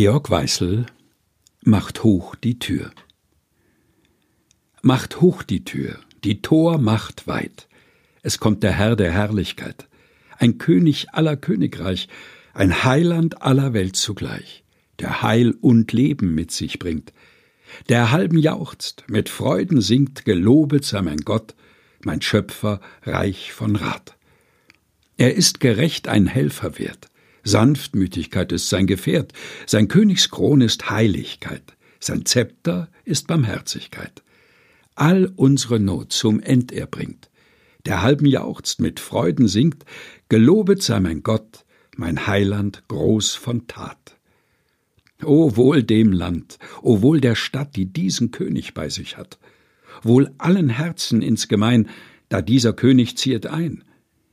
Georg Weißel macht hoch die Tür. Macht hoch die Tür, die Tor macht weit. Es kommt der Herr der Herrlichkeit, ein König aller Königreich, ein Heiland aller Welt zugleich, der Heil und Leben mit sich bringt, der halben jauchzt, mit Freuden singt, gelobet sei mein Gott, mein Schöpfer, reich von Rat. Er ist gerecht ein Helfer wert, Sanftmütigkeit ist sein Gefährt, sein Königskron ist Heiligkeit, sein Zepter ist Barmherzigkeit. All unsere Not zum End er bringt, der halben jauchzt, mit Freuden singt, gelobet sei mein Gott, mein Heiland groß von Tat. O wohl dem Land, o wohl der Stadt, die diesen König bei sich hat, wohl allen Herzen insgemein, da dieser König ziehet ein.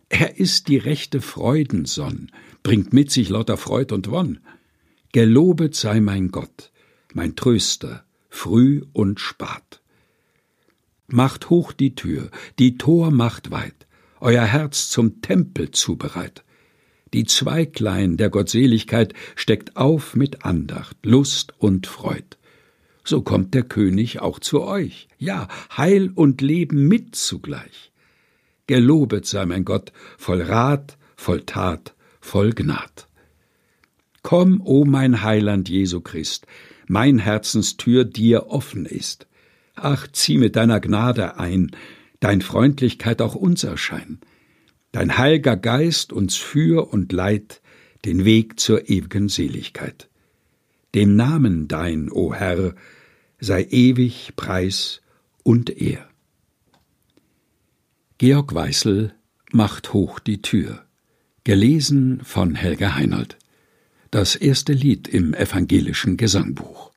Er ist die rechte Freudensonn, bringt mit sich lauter Freud und Wonn. Gelobet sei mein Gott, mein Tröster, früh und spat. Macht hoch die Tür, die Tor macht weit, euer Herz zum Tempel zubereit. Die Zweiglein der Gottseligkeit steckt auf mit Andacht, Lust und Freud. So kommt der König auch zu euch, ja, Heil und Leben mit zugleich. Gelobet sei mein Gott, voll Rat, voll Tat, voll Gnad. Komm, o mein Heiland Jesu Christ, mein Herzenstür dir offen ist. Ach, zieh mit deiner Gnade ein, dein Freundlichkeit auch uns erschein, dein heilger Geist uns für und leit den Weg zur ewigen Seligkeit. Dem Namen dein, o Herr, sei ewig Preis und Ehr. Georg Weißel macht hoch die Tür. Gelesen von Helga Heinold. Das erste Lied im evangelischen Gesangbuch.